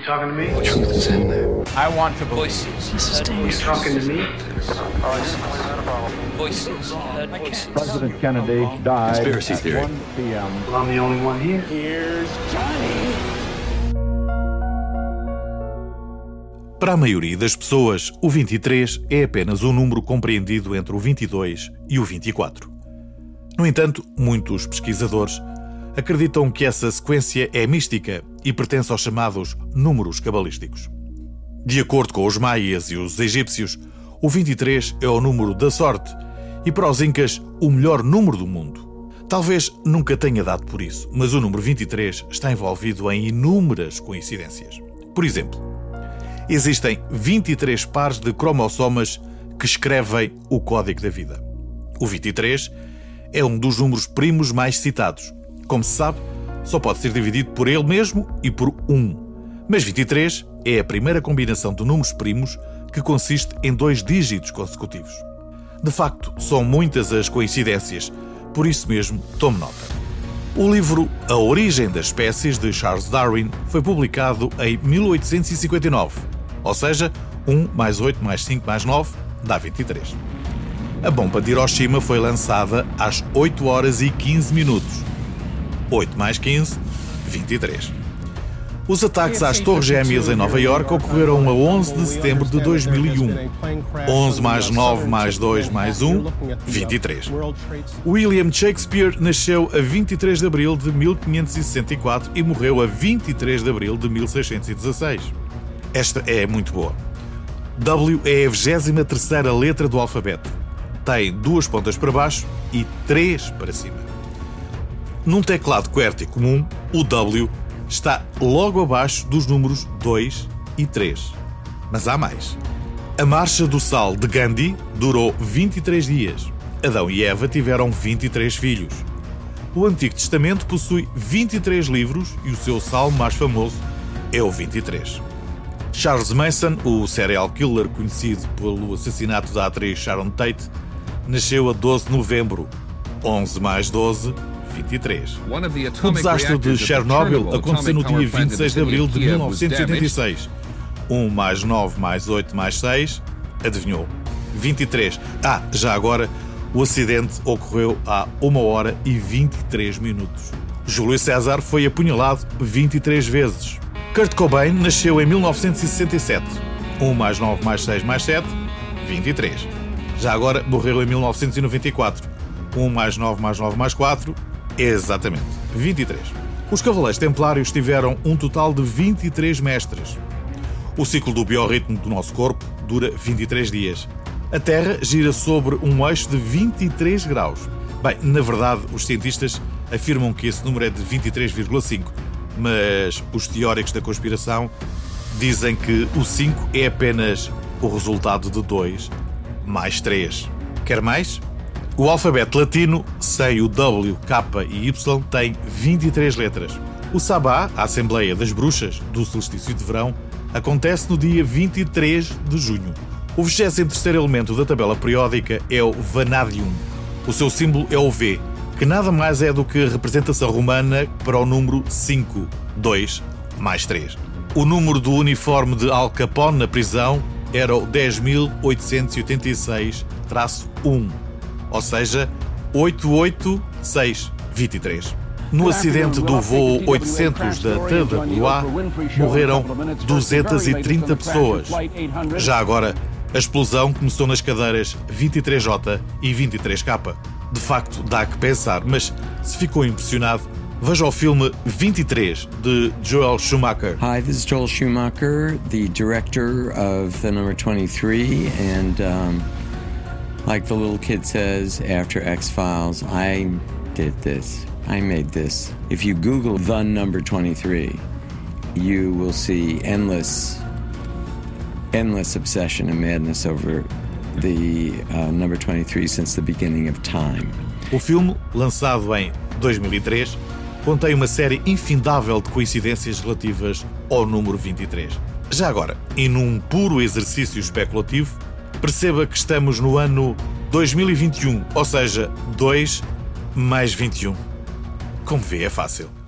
You talking to me? The truth is in there. I want to voices. You talking to me? Voices. President Kennedy died Conspiracy at theory. 1 p.m. Well, I'm the only one here. Para a maioria das pessoas, o 23 é apenas um número compreendido entre o 22 e o 24. No entanto, muitos pesquisadores acreditam que essa sequência é mística e pertence aos chamados números cabalísticos. De acordo com os maias e os egípcios, o 23 é o número da sorte e para os incas o melhor número do mundo. Talvez nunca tenha dado por isso, mas o número 23 está envolvido em inúmeras coincidências. Por exemplo, existem 23 pares de cromossomas que escrevem o código da vida. O 23 é um dos números primos mais citados. Como se sabe, só pode ser dividido por ele mesmo e por 1. Mas 23 é a primeira combinação de números primos que consiste em dois dígitos consecutivos. De facto, são muitas as coincidências, por isso mesmo, tome nota. O livro A Origem das Espécies, de Charles Darwin, foi publicado em 1859, ou seja, 1 mais 8 mais 5 mais 9 dá 23. A bomba de Hiroshima foi lançada às 8 horas e 15 minutos. 8 mais 15, 23. Os ataques às Torres Gêmeas em Nova Iorque ocorreram a 11 de setembro de 2001. 11 mais 9 mais 2 mais 1, 23. William Shakespeare nasceu a 23 de abril de 1564 e morreu a 23 de abril de 1616. Esta é muito boa. W é a 23 letra do alfabeto. Tem duas pontas para baixo e três para cima. Num teclado QWERTY comum, o W está logo abaixo dos números 2 e 3. Mas há mais. A Marcha do Sal de Gandhi durou 23 dias. Adão e Eva tiveram 23 filhos. O Antigo Testamento possui 23 livros e o seu salmo mais famoso é o 23. Charles Manson, o serial killer conhecido pelo assassinato da atriz Sharon Tate, nasceu a 12 de novembro. 11 mais 12, 23. O desastre de Chernobyl aconteceu no dia 26 de abril de 1986. 1 mais 9 mais 8 mais 6, adivinhou? 23. Ah, já agora, o acidente ocorreu há 1 hora e 23 minutos. Júlio César foi apunhalado 23 vezes. Kurt Cobain nasceu em 1967. 1 mais 9 mais 6 mais 7, 23. Já agora morreu em 1994. 1 mais 9 mais 9 mais 4, exatamente, 23. Os Cavaleiros Templários tiveram um total de 23 mestres. O ciclo do biorritmo do nosso corpo dura 23 dias. A Terra gira sobre um eixo de 23 graus. Bem, na verdade, os cientistas afirmam que esse número é de 23,5, mas os teóricos da conspiração dizem que o 5 é apenas o resultado de 2 mais 3. Quer mais? O alfabeto latino, sem o W, K e Y, tem 23 letras. O Sabá, a Assembleia das Bruxas, do solstício de verão, acontece no dia 23 de junho. O 23 elemento da tabela periódica é o Vanadium. O seu símbolo é o V, que nada mais é do que a representação romana para o número 5, 2 mais 3. O número do uniforme de Al Capone na prisão era o 10.886-1 ou seja, 88623. No acidente do voo 800 da TWA, morreram 230 pessoas. Já agora, a explosão começou nas cadeiras 23J e 23K. De facto, dá que pensar, mas se ficou impressionado, veja o filme 23 de Joel Schumacher. Hi, this is Joel Schumacher, the director of the number 23, and um, like the little kid says after X Files, I did this. I made this. If you Google the number 23, you will see endless, endless obsession and madness over the uh, number 23 since the beginning of time. O filme, lançado em 2003, contém uma série infindável de coincidências relativas ao número 23. Já agora, e num puro exercício especulativo, perceba que estamos no ano 2021, ou seja, 2 mais 21. Como vê, é fácil.